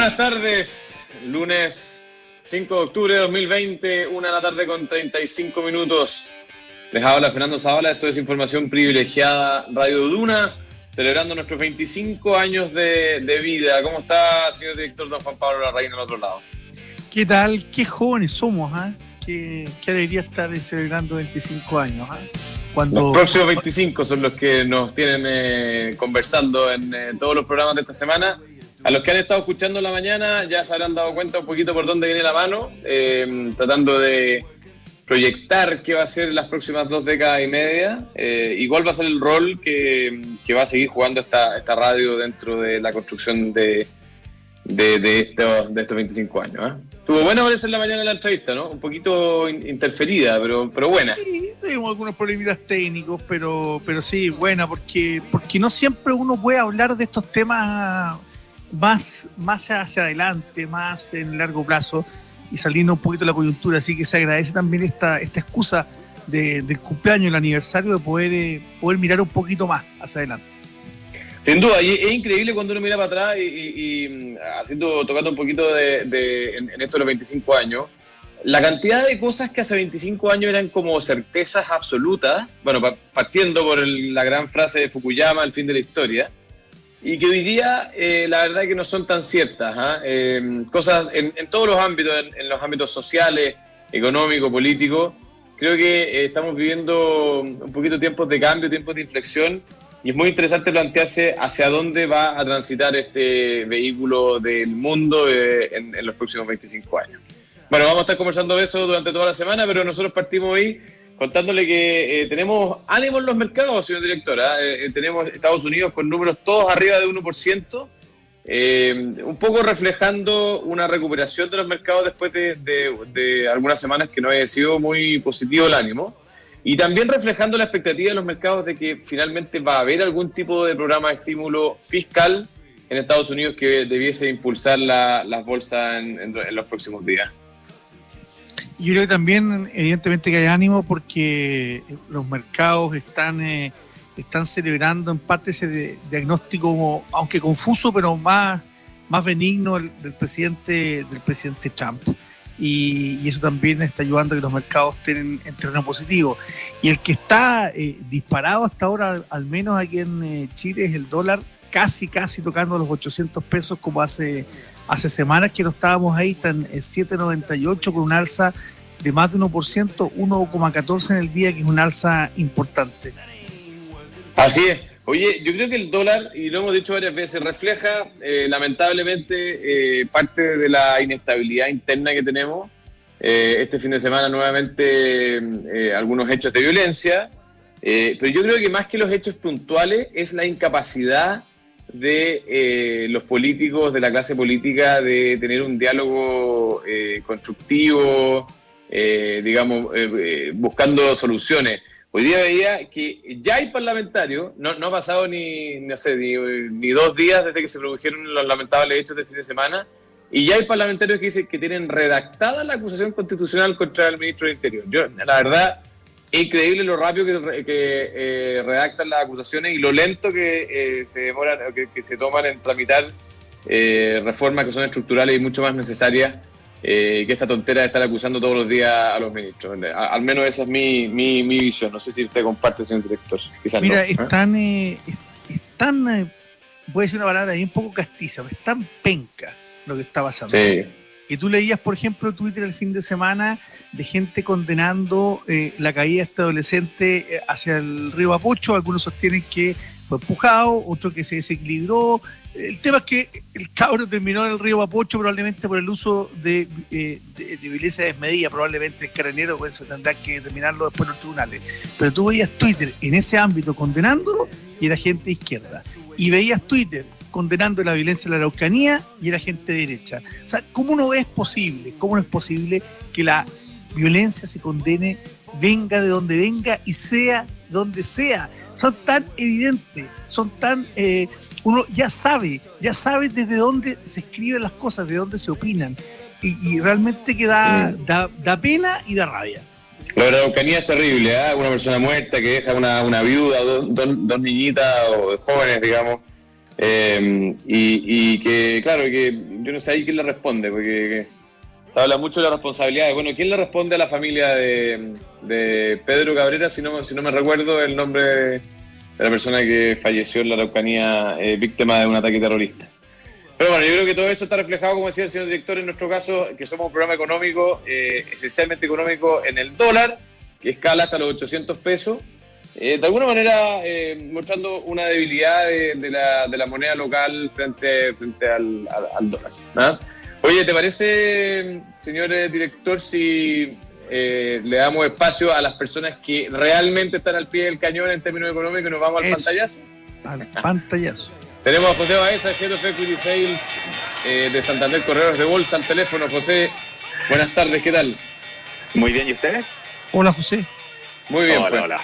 buenas tardes. Lunes 5 de octubre de 2020, una de la tarde con 35 minutos. Les habla Fernando Zavala, esto es Información Privilegiada Radio Duna, celebrando nuestros 25 años de, vida. ¿Cómo está, señor director don Juan Pablo Larraín al otro lado? ¿Qué tal? Qué jóvenes somos, ¿ah? Qué, alegría estar celebrando 25 años. ¿ah? Cuando... Los próximos 25 son los que nos tienen eh, conversando en eh, todos los programas de esta semana. A los que han estado escuchando en la mañana ya se habrán dado cuenta un poquito por dónde viene la mano, eh, tratando de proyectar qué va a ser las próximas dos décadas y media eh, y cuál va a ser el rol que, va a seguir jugando esta, esta radio dentro de la construcción de, de, estos, de estos 25 años. ¿eh? Tuvo buena parece en la mañana la entrevista, ¿no? Un poquito interferida, pero, pero buena. Sí, tuvimos algunos problemitas técnicos, pero, pero sí, buena, porque, porque no siempre uno puede hablar de estos temas más, más hacia adelante, más en largo plazo y saliendo un poquito de la coyuntura. Así que se agradece también esta, esta excusa del cumpleaños, el aniversario, de poder, eh, poder mirar un poquito más hacia adelante. Sin duda, y es increíble cuando uno mira para atrás y, mm, haciendo, tocando un poquito de, en, esto de los 25 años, la cantidad de cosas que hace 25 años eran como certezas absolutas, bueno, partiendo por la gran frase de Fukuyama, el fin de la historia, y que hoy día eh, la verdad es que no son tan ciertas. ¿ah? Em, cosas en, todos los ámbitos, en, los ámbitos sociales, económicos, políticos. Creo que eh, estamos viviendo un poquito tiempos de cambio, tiempos de inflexión, y es muy interesante plantearse hacia dónde va a transitar este vehículo del mundo eh, en, en los próximos 25 años. Bueno, vamos a estar conversando de eso durante toda la semana, pero nosotros partimos hoy contándole que eh, tenemos ánimo en los mercados, señor director. ¿ah? Eh, eh, tenemos Estados Unidos con números todos arriba de 1%, un poco reflejando una recuperación de los mercados después de, algunas semanas que no haya sido muy positivo el ánimo. Y también reflejando la expectativa de los mercados de que finalmente va a haber algún tipo de programa de estímulo fiscal en Estados Unidos que debiese impulsar las bolsas en los próximos días. Yo creo que también, evidentemente, que hay ánimo porque los mercados están, eh, están celebrando en parte ese diagnóstico, aunque confuso, pero más, más benigno del, presidente, del presidente Trump. Y, eso también está ayudando a que los mercados estén en terreno positivo. Y el que está eh, disparado hasta ahora, al menos aquí en eh, Chile, es el dólar casi, casi tocando los 800 pesos como hace Hace semanas que no estábamos ahí, están en 7,98 con un alza de más de 1%, 1,14 en el día, que es un alza importante. Así es. Oye, yo creo que el dólar, y lo hemos dicho varias veces, refleja eh, lamentablemente eh, parte de la inestabilidad interna que tenemos. Eh, este fin de semana nuevamente algunos hechos de violencia, pero yo creo que más que los hechos puntuales es la incapacidad de eh, los políticos, de la clase política, de tener un diálogo eh, constructivo, eh, digamos, buscando soluciones. Hoy día veía que ya hay parlamentarios, no, no ha pasado ni, no sé, ni, dos días desde que se produjeron los lamentables hechos del fin de semana, y ya hay parlamentarios que dicen que tienen redactada la acusación constitucional contra el ministro del Interior. Yo, la verdad, increíble lo rápido que, eh, redactan las acusaciones y lo lento que eh, se demoran, que, que, se toman en tramitar eh, reformas que son estructurales y mucho más necesarias que esta tontera de estar acusando todos los días a los ministros. al menos esa es mi, mi, mi, visión. No sé si usted comparte, señor director. Mira, están, están puede ser una palabra ahí un poco castiza, están penca lo que está pasando. Sí. Y tú leías, por ejemplo, Twitter el fin de semana de gente condenando eh, la caída de este adolescente eh, hacia el río Apocho. Algunos sostienen que fue empujado, otros que se desequilibró. El tema es que el cabro terminó en el río Apocho probablemente por el uso de, eh, de, violencia desmedida, probablemente el carabinero, pues tendrá que determinarlo después en los tribunales. Pero tú veías Twitter en ese ámbito condenándolo y era gente izquierda. Y veías Twitter condenando la violencia en la Araucanía y era gente derecha. O sea, ¿cómo no es posible? ¿Cómo no es posible que la violencia se condene, venga de donde venga y sea donde sea. Son tan evidentes, son tan... Eh, uno ya sabe, ya sabe desde dónde se escriben las cosas, de dónde se opinan. Y, realmente que da, pena y da rabia. La Araucanía es terrible, Una persona muerta que deja una, viuda, dos, dos, niñitas o jóvenes, digamos, Eh, y, que, claro, que yo no sé ahí quién le responde, porque se habla mucho de la responsabilidad. Bueno, ¿quién le responde a la familia de, Pedro Cabrera, si no, si no me recuerdo el nombre de la persona que falleció en la Araucanía eh, víctima de un ataque terrorista? Pero bueno, yo creo que todo eso está reflejado, como decía el señor director, en nuestro caso, que somos un programa económico, eh, esencialmente económico en el dólar, que escala hasta los 800 pesos. Eh, de alguna manera eh, mostrando una debilidad de, la, moneda local frente, frente al, dólar. ¿ah? Oye, ¿te parece, señor director, si le damos espacio a las personas que realmente están al pie del cañón en términos económicos y nos vamos al pantallazo? Al pantallazo. Tenemos a José Baeza, Head of Equity Sales eh, de Santander Correos de Bolsa al teléfono. José, buenas tardes, ¿qué tal? Muy bien, ¿y ustedes? Hola, José. Muy bien, hola, pues. hola.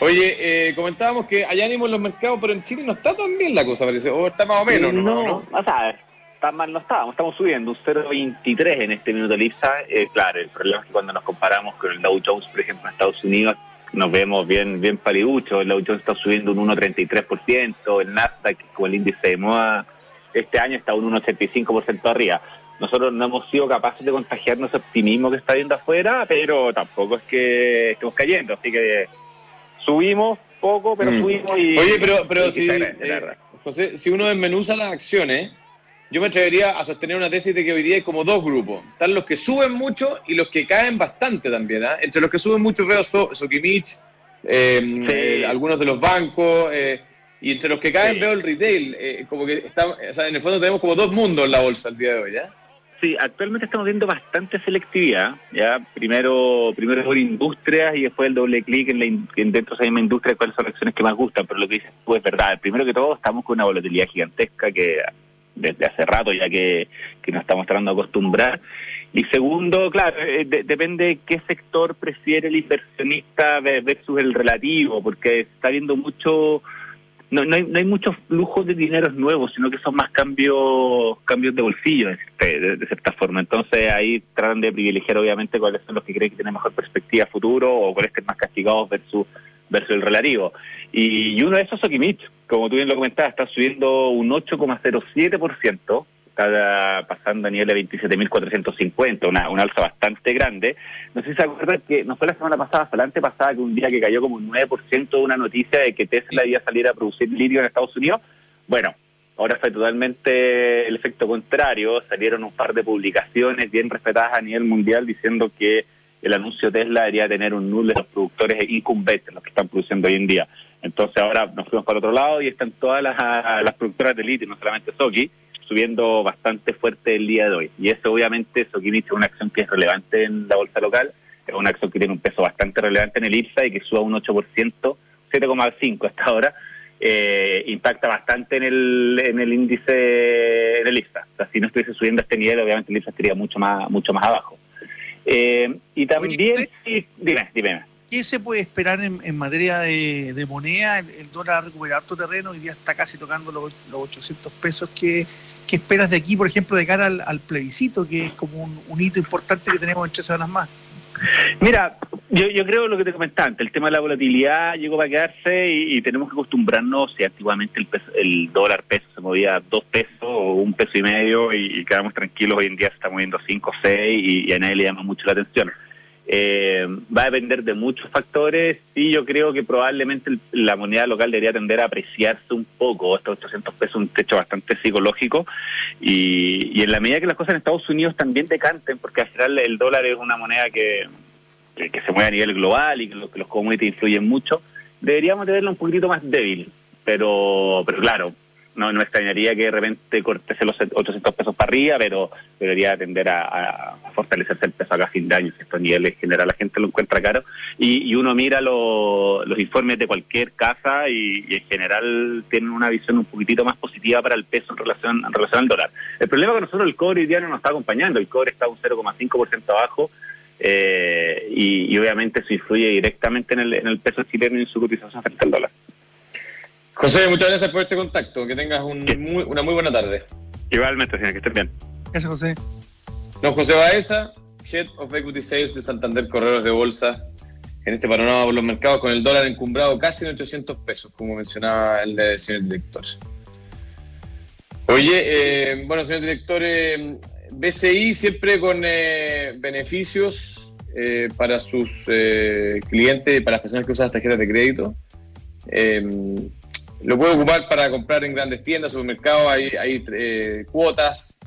Oye, eh, comentábamos que hay ánimo en los mercados, pero en Chile no está tan bien la cosa, parece. O está más o menos, ¿no? No, no, o sea, tan mal no estábamos. Estamos subiendo un 0,23 en este minuto de IPSA. Eh, claro, el problema es que cuando nos comparamos con el Dow Jones, por ejemplo, en Estados Unidos, nos vemos bien bien paliduchos. El Dow Jones está subiendo un 1,33%, el Nasdaq, como el índice de moda, este año está un 1,85% arriba. Nosotros no hemos sido capaces de contagiarnos ese optimismo que está viendo afuera, pero tampoco es que estemos cayendo. Así que subimos poco, pero mm. subimos y... Oye, pero, pero si, eh, José, si uno desmenuza las acciones yo me atrevería a sostener una tesis de que hoy día hay como dos grupos. Están los que suben mucho y los que caen bastante también. ¿ah? Entre los que suben mucho veo so, Sokimich, eh, eh, algunos de los bancos, eh, y entre los que caen veo el retail. como que está, o sea, en el fondo tenemos como dos mundos en la bolsa el día de hoy. ¿ya? Sí, actualmente estamos viendo bastante selectividad. ya Primero primero por industrias y después el doble clic en, la, en dentro de esa misma industria cuáles son las acciones que más gustan. Pero lo que dices tú es verdad. Primero que todo, estamos con una volatilidad gigantesca que desde hace rato ya que, nos estamos tratando de acostumbrar. Y segundo, claro, eh, depende qué sector prefiere el inversionista versus el relativo, porque está habiendo mucho, no, no, hay, no hay muchos flujos de dinero nuevos, sino que son más cambios cambios de bolsillo, de, de, cierta forma. Entonces ahí tratan de privilegiar obviamente cuáles son los que creen que tienen mejor perspectiva futuro o cuáles estén más castigados versus, versus el relativo. Y, uno de esos es Sokimich, como tú bien lo comentabas, está subiendo un 8,07%, está pasando a nivel de 27.450, una, una alza bastante grande. No sé si se acuerdan que no fue la semana pasada, fue la pasada que un día que cayó como un 9% una noticia de que Tesla iba a salir a producir litio en Estados Unidos. Bueno, ahora fue totalmente el efecto contrario, salieron un par de publicaciones bien respetadas a nivel mundial diciendo que el anuncio Tesla debería tener un nulo de los productores incumbentes, los que están produciendo hoy en día. Entonces ahora nos fuimos para otro lado y están todas las, las productoras de litio, no solamente Soki, subiendo bastante fuerte el día de hoy. Y eso obviamente, Soki es una acción que es relevante en la bolsa local, es una acción que tiene un peso bastante relevante en el IPSA y que suba un 8%, 7,5 hasta ahora, eh, impacta bastante en el, en el índice en el IPSA. O sea, si no estuviese subiendo a este nivel, obviamente el IPSA estaría mucho más, mucho más abajo. Eh, y también, dime, dime. ¿Qué se puede esperar en, materia de, moneda? El, dólar ha recuperado harto terreno, hoy día está casi tocando los, 800 pesos. ¿Qué, ¿Qué, esperas de aquí, por ejemplo, de cara al, plebiscito, que es como un, hito importante que tenemos en tres semanas más? Mira, yo, yo creo lo que te comentaba antes, el tema de la volatilidad llegó para quedarse y, tenemos que acostumbrarnos, si antiguamente el, el dólar peso se movía dos pesos o un peso y medio y, quedamos tranquilos, hoy en día se está moviendo cinco o seis y a nadie le llama mucho la atención. Eh, va a depender de muchos factores y yo creo que probablemente la moneda local debería tender a apreciarse un poco. Estos 800 pesos un techo bastante psicológico y, en la medida que las cosas en Estados Unidos también decanten, porque al final el dólar es una moneda que, que, se mueve a nivel global y que, los, que los commodities influyen mucho, deberíamos tenerlo un poquitito más débil. Pero, pero claro, no, no extrañaría que de repente cortese los 800 pesos para arriba, pero debería tender a, fortalecerse el peso acá a fin de año. Estos niveles en general la gente lo encuentra caro. Y, uno mira los informes de cualquier casa y, en general tienen una visión un poquitito más positiva para el peso en relación, en relación al dólar. El problema es que nosotros el cobre hoy día no nos está acompañando. El cobre está un 0,5% abajo. Eh, y, obviamente eso influye directamente en el, en el peso chileno y en su cotización frente al dólar. José, muchas gracias por este contacto. Que tengas una muy buena tarde. Igualmente, señor, que estés bien. Gracias, José. Don José Baeza, Head of Equity Sales de Santander Correos de Bolsa. En este panorama por los mercados, con el dólar encumbrado casi en 800 pesos, como mencionaba el señor director. Oye, eh, bueno, señor director, eh, BCI siempre con eh, beneficios para sus clientes, para las personas que usan las tarjetas de crédito. Lo puede ocupar para comprar en grandes tiendas, supermercados, hay, hay cuotas.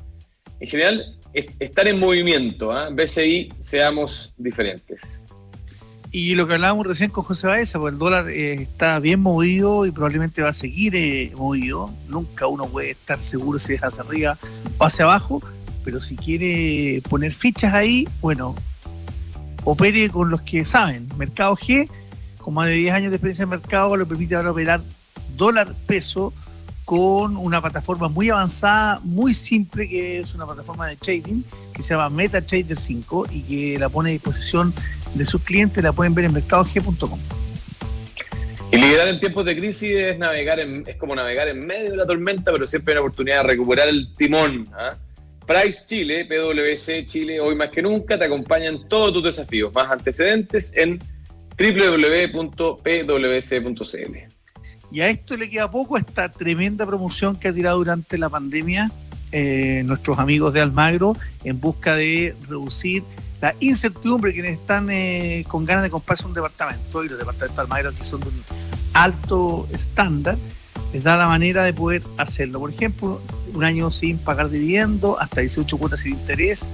En general, estar en movimiento, ¿ah? BCI, seamos diferentes. Y lo que hablábamos recién con José Baeza, pues el dólar eh, está bien movido y probablemente va a seguir eh, movido. Nunca uno puede estar seguro si es hacia arriba o hacia abajo, pero si quiere poner fichas ahí, bueno, opere con los que saben. Mercado G, con más de 10 años de experiencia en mercado, le permite ahora operar dólar-peso con una plataforma muy avanzada, muy simple, que es una plataforma de trading que se llama MetaTrader 5 y que la pone a disposición de sus clientes, la pueden ver en mercadog.com. Y liderar en tiempos de crisis es navegar es como navegar en medio de la tormenta, pero siempre hay una oportunidad de recuperar el timón. ¿ah? Price Chile, PwC Chile, hoy más que nunca te acompañan todos tus desafíos. Más antecedentes en www.pwc.cl. Y a esto le queda poco esta tremenda promoción que ha tirado durante la pandemia eh, nuestros amigos de Almagro en busca de reducir la incertidumbre quienes están eh, con ganas de comprarse un departamento y los departamentos de Almagro que son de un alto estándar les da la manera de poder hacerlo. Por ejemplo, un año sin pagar dividendo, hasta 18 cuotas sin interés,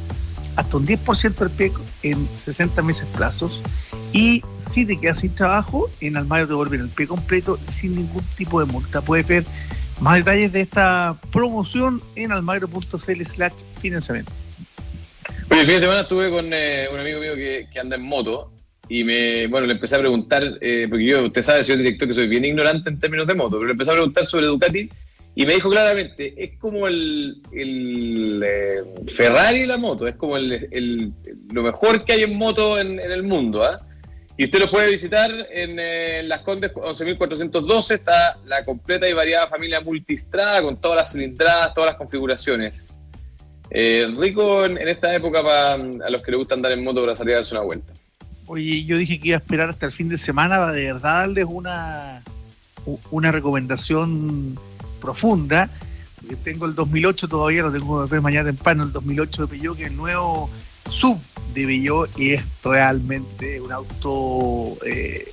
hasta un 10% del PIB en 60 meses plazos y si te quedas sin trabajo, en Almagro te vuelven el pie completo sin ningún tipo de multa. Puedes ver más detalles de esta promoción en almagro.cl slash financiamiento. Oye, el fin de semana estuve con eh, un amigo mío que, anda en moto y me, bueno, le empecé a preguntar, eh, porque yo, usted sabe, soy el director que soy bien ignorante en términos de moto, pero le empecé a preguntar sobre Ducati y me dijo claramente, es como el, el eh, Ferrari la moto, es como el, lo mejor que hay en moto en, el mundo, ¿ah? Y usted lo puede visitar en eh, Las Condes 11.412. Está la completa y variada familia multistrada con todas las cilindradas, todas las configuraciones. Eh, rico en, esta época para los que les gusta andar en moto para salir a darse una vuelta. Oye, yo dije que iba a esperar hasta el fin de semana para de verdad darles una, una recomendación profunda. Porque tengo el 2008 todavía, lo tengo ver mañana temprano, el 2008 de Peugeot, que el nuevo sub de Bello es realmente un auto eh,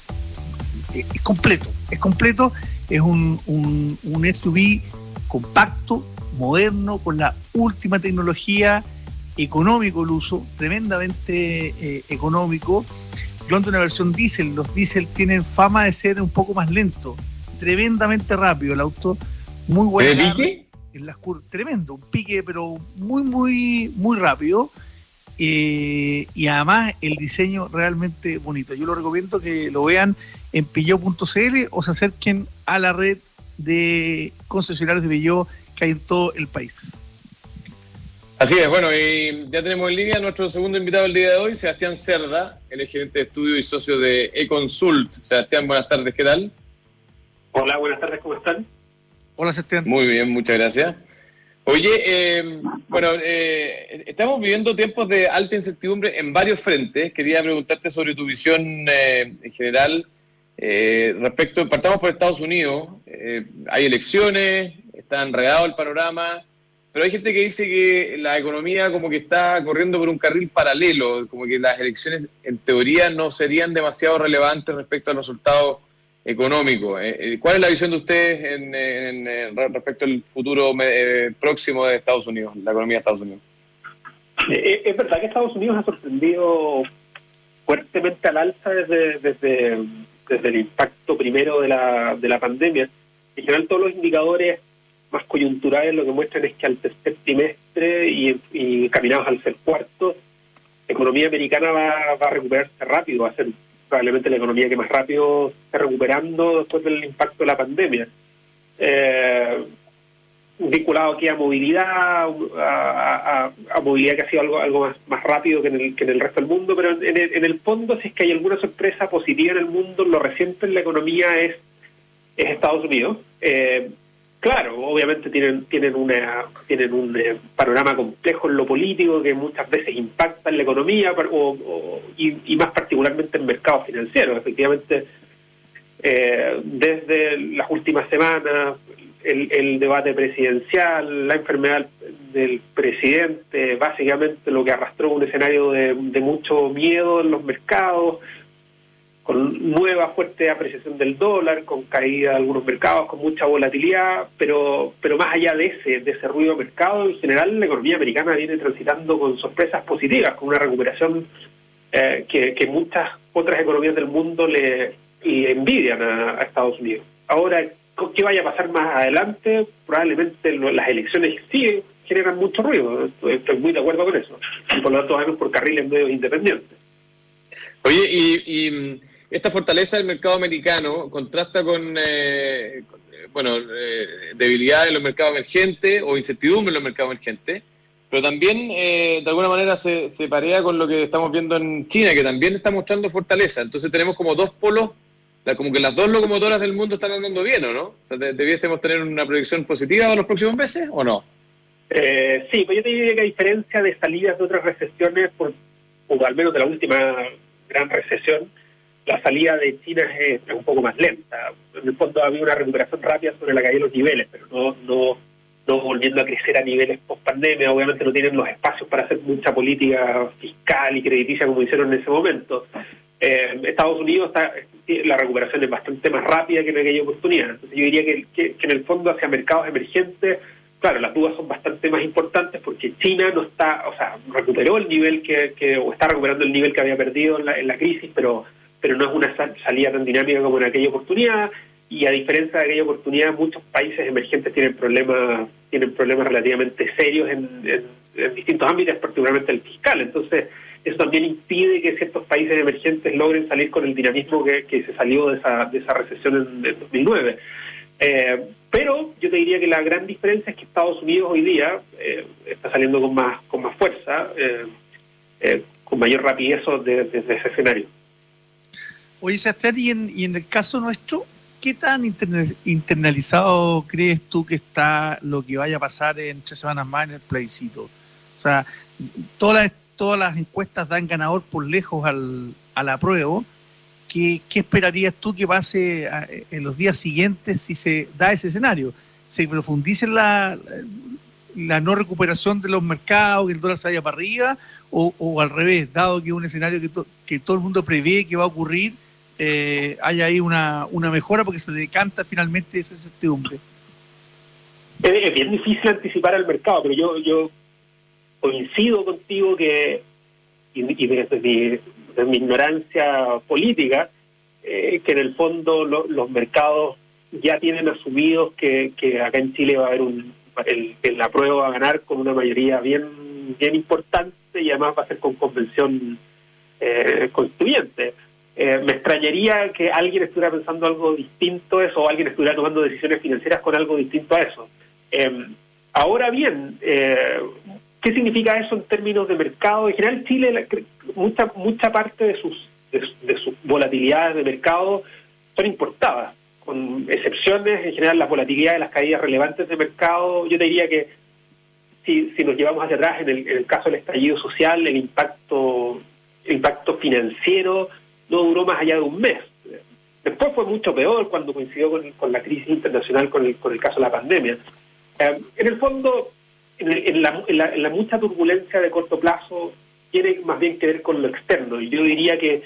es completo, es completo, es un, un, SUV compacto, moderno, con la última tecnología, económico el uso, tremendamente eh, económico. Yo ando una versión diésel, los diésel tienen fama de ser un poco más lento, tremendamente rápido el auto, muy bueno. pique? En las tremendo, un pique, pero muy, muy, muy rápido. Eh, y además el diseño realmente bonito. Yo lo recomiendo que lo vean en pillo.cl o se acerquen a la red de concesionarios de Pillo que hay en todo el país. Así es, bueno, y ya tenemos en línea nuestro segundo invitado del día de hoy, Sebastián Cerda, el gerente de estudio y socio de eConsult. Sebastián, buenas tardes, ¿qué tal? Hola, buenas tardes, ¿cómo están? Hola, Sebastián. Muy bien, muchas gracias. Oye, eh, bueno, eh, estamos viviendo tiempos de alta incertidumbre en varios frentes. Quería preguntarte sobre tu visión eh, en general respecto, partamos por Estados Unidos. hay elecciones, está enredado el panorama, pero hay gente que dice que la economía como que está corriendo por un carril paralelo, como que las elecciones en teoría no serían demasiado relevantes respecto a los resultados económico. Eh, eh, ¿Cuál es la visión de ustedes en, respecto al futuro eh, próximo de Estados Unidos, la economía de Estados Unidos? Es verdad que Estados Unidos ha sorprendido fuertemente al alza desde, desde, desde el impacto primero de la, de la pandemia. En general, todos los indicadores más coyunturales lo que muestran es que al tercer trimestre y, y caminados al ser cuarto, la economía americana va, va a recuperarse rápido, va a ser probablemente la economía que más rápido está recuperando después del impacto de la pandemia. Eh, vinculado aquí a movilidad, a, movilidad que ha sido algo, algo más, más rápido que en, el, que en el resto del mundo, pero en el, en el fondo, si es que hay alguna sorpresa positiva en el mundo, lo reciente en la economía es, es Estados Unidos. Eh, Claro, obviamente tienen tienen una tienen un eh, panorama complejo en lo político que muchas veces impacta en la economía y, más particularmente en mercados financieros. Efectivamente, eh, desde las últimas semanas, el, debate presidencial, la enfermedad del presidente, básicamente lo que arrastró un escenario de, mucho miedo en los mercados, con nueva fuerte apreciación del dólar, con caída de algunos mercados, con mucha volatilidad, pero, pero más allá de ese, de ese ruido de mercado, en general la economía americana viene transitando con sorpresas positivas, con una recuperación eh, que, muchas otras economías del mundo le, envidian a Estados Unidos. Ahora, ¿qué vaya a pasar más adelante? Probablemente las elecciones sí generan mucho ruido, estoy, muy de acuerdo con eso, y por lo tanto vamos por carriles medios independientes. Oye, y, mm, esta fortaleza del mercado americano contrasta con, eh, bueno, eh, debilidad en los mercados emergentes o incertidumbre en los mercados emergentes, pero también eh, de alguna manera se, se parea con lo que estamos viendo en China, que también está mostrando fortaleza. Entonces tenemos como dos polos como que las dos locomotoras del mundo están andando bien, ¿o no? ¿debiésemos tener una proyección positiva en los próximos meses o no? Eh, sí, pues yo te diría que a diferencia de salidas de otras recesiones, por, o al menos de la última gran recesión, la salida de China es, un poco más lenta. En el fondo ha habido una recuperación rápida sobre la caída de los niveles, pero no, no, no volviendo a crecer a niveles post pandemia. Obviamente no tienen los espacios para hacer mucha política fiscal y crediticia como hicieron en ese momento. Eh, Estados Unidos está, la recuperación es bastante más rápida que en aquella oportunidad. Entonces yo diría que, en el fondo hacia mercados emergentes, claro, las dudas son bastante más importantes porque China no está, o sea, recuperó el nivel que, o está recuperando el nivel que había perdido en la, crisis, pero, pero no es una salida tan dinámica como en aquella oportunidad. Y a diferencia de aquella oportunidad, muchos países emergentes tienen problemas, tienen problemas relativamente serios en, en distintos ámbitos, particularmente el fiscal. Entonces, eso también impide que ciertos países emergentes logren salir con el dinamismo que, se salió de esa, de esa recesión en, 2009. Eh, pero yo te diría que la gran diferencia es que Estados Unidos hoy día eh, está saliendo con más con más fuerza, eh, con mayor rapidez desde ese escenario. Oye, Sebastián, y en, y en el caso nuestro, ¿qué tan internalizado crees tú que está lo que vaya a pasar en tres semanas más en el plebiscito? O sea, todas las todas las encuestas dan ganador por lejos al, al apruebo. ¿Qué, ¿Qué esperarías tú que pase en los días siguientes si se da ese escenario? ¿Se profundice la, la no recuperación de los mercados, que el dólar se vaya para arriba, o, al revés, dado que es un escenario que, que todo el mundo prevé que va a ocurrir, eh, haya ahí una, una mejora porque se decanta finalmente esa incertidumbre? Es bien difícil anticipar al mercado, pero yo, yo coincido contigo que, y, desde, mi, ignorancia política, eh, que en el fondo los mercados ya tienen asumidos que, acá en Chile va a haber un, el, la prueba va a ganar con una mayoría bien, bien importante y además va a ser con convención eh, constituyente. Eh, me extrañaría que alguien estuviera pensando algo distinto a eso o alguien estuviera tomando decisiones financieras con algo distinto a eso. ahora bien, ¿Qué significa eso en términos de mercado? En general, Chile, mucha, mucha parte de sus, de, sus volatilidades de mercado son importadas, con excepciones, en general las volatilidades, las caídas relevantes de mercado, yo te diría que si, si nos llevamos hacia atrás, en el, caso del estallido social, el impacto, el impacto financiero no duró más allá de un mes. Después fue mucho peor cuando coincidió con, la crisis internacional, con el, con el caso de la pandemia. Eh, en el fondo, en, la, mucha turbulencia de corto plazo tiene más bien que ver con lo externo. Y yo diría que,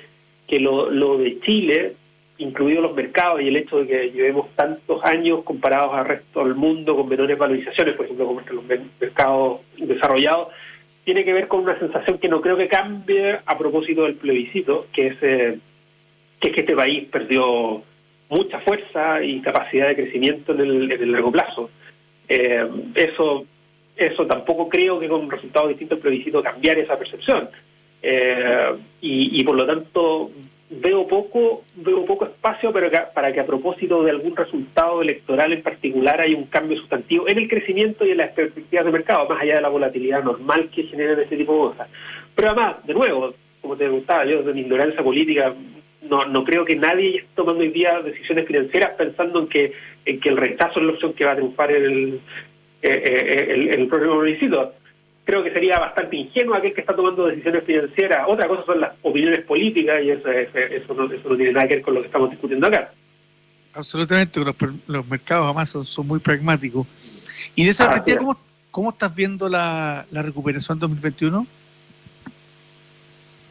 que lo, lo de Chile, incluidos los mercados y el hecho de que llevemos tantos años comparados al resto del mundo con menores valorizaciones, por ejemplo, como los mercados desarrollados, tiene que ver con una sensación que no creo que cambie a propósito del plebiscito, que es, eh, que, es que este país perdió mucha fuerza y capacidad de crecimiento en el, en el largo plazo. Eh, eso eso tampoco creo que con un resultado distinto al plebiscito cambiar esa percepción. Eh, y, por lo tanto veo poco veo poco espacio para que, para que a propósito de algún resultado electoral en particular haya un cambio sustantivo en el crecimiento y en las perspectivas de mercado, más allá de la volatilidad normal que generan este tipo de cosas. Pero además, de nuevo, como te gustaba, yo de mi ignorancia política no, no creo que nadie esté tomando hoy día decisiones financieras pensando en que, en que el rechazo es la opción que va a triunfar en el, eh, eh, el, el próximo. Creo que sería bastante ingenuo aquel que está tomando decisiones financieras. Otra cosa son las opiniones políticas y eso, eso, no, eso no tiene nada que ver con lo que estamos discutiendo acá. Absolutamente, los, los mercados además son, muy pragmáticos. Y de esa ah, perspectiva, ¿cómo, ¿cómo, estás viendo la, la recuperación 2021?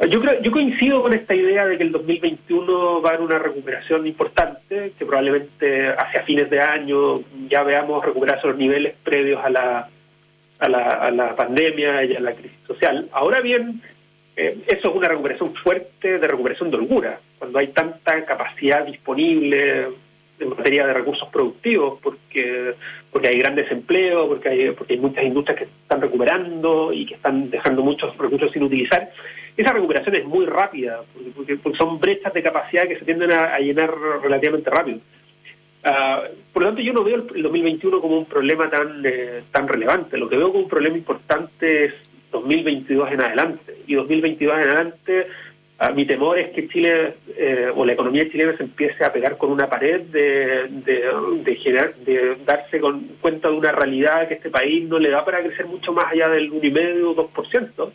Yo, creo, yo coincido con esta idea de que el 2021 va a haber una recuperación importante, que probablemente hacia fines de año ya veamos recuperarse los niveles previos a la, a la, a la pandemia y a la crisis social. Ahora bien, eh, eso es una recuperación fuerte de recuperación de holgura, cuando hay tanta capacidad disponible en materia de recursos productivos, porque porque hay gran desempleo, porque hay, porque hay muchas industrias que están recuperando y que están dejando muchos recursos sin utilizar. Esa recuperación es muy rápida, porque, son brechas de capacidad que se tienden a, llenar relativamente rápido. Ah, por lo tanto, yo no veo el, 2021 como un problema tan, eh, tan relevante. Lo que veo como un problema importante es 2022 en adelante. Y 2022 en adelante, ah, mi temor es que Chile eh, o la economía chilena se empiece a pegar con una pared de, de, de darse con, cuenta de una realidad que este país no le da para crecer mucho más allá del 1,5 o 2%.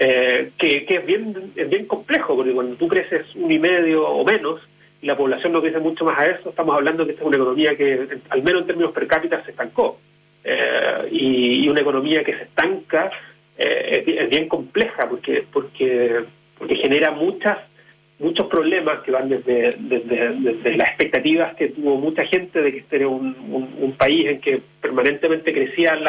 Eh, que, que es, bien, es bien complejo, porque cuando tú creces un y medio o menos, y la población no crece mucho más a eso, estamos hablando que esta es una economía que, al menos en términos per cápita, se estancó. Eh, y, una economía que se estanca eh, es, bien compleja porque porque porque genera muchas muchos problemas que van desde, desde, las expectativas que tuvo mucha gente de que este era un, un, país en que permanentemente crecían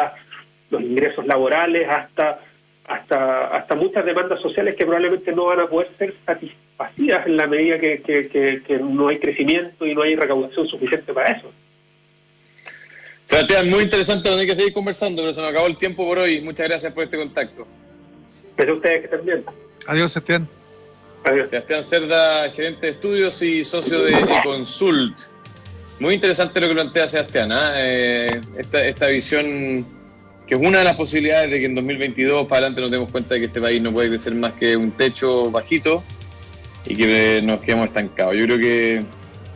los ingresos laborales hasta hasta hasta muchas demandas sociales que probablemente no van a poder ser satisfacidas en la medida que, que no hay crecimiento y no hay recaudación suficiente para eso. Sebastián, muy interesante, hay que seguir conversando, pero se nos acabó el tiempo por hoy. Muchas gracias por este contacto. Pero ustedes que estén bien. Adiós, Sebastián. Adiós. Sebastián Cerda, gerente de estudios y socio de Econsult. Muy interesante lo que plantea Sebastián, ¿ah? eh, esta, esta visión que es una de las posibilidades de que en 2022 para adelante nos demos cuenta de que este país no puede crecer más que un techo bajito y que nos quedemos estancados. Yo creo que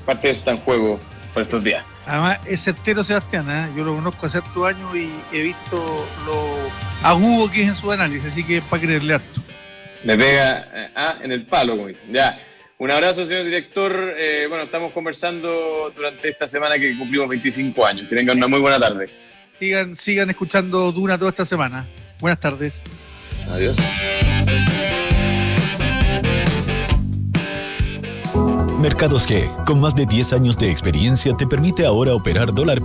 parte de eso está en juego por estos días. Además, es certero Sebastián, ¿eh? yo lo conozco hace tu años y he visto lo agudo que es en su análisis, así que es para creerle harto. Me pega eh, ah, en el palo, como dicen. Ya. Un abrazo, señor director. Eh, bueno, estamos conversando durante esta semana que cumplimos 25 años. Que tengan una muy buena tarde. Sigan, sigan escuchando Duna toda esta semana. Buenas tardes. Adiós. Mercados G, con más de 10 años de experiencia, te permite ahora operar dólar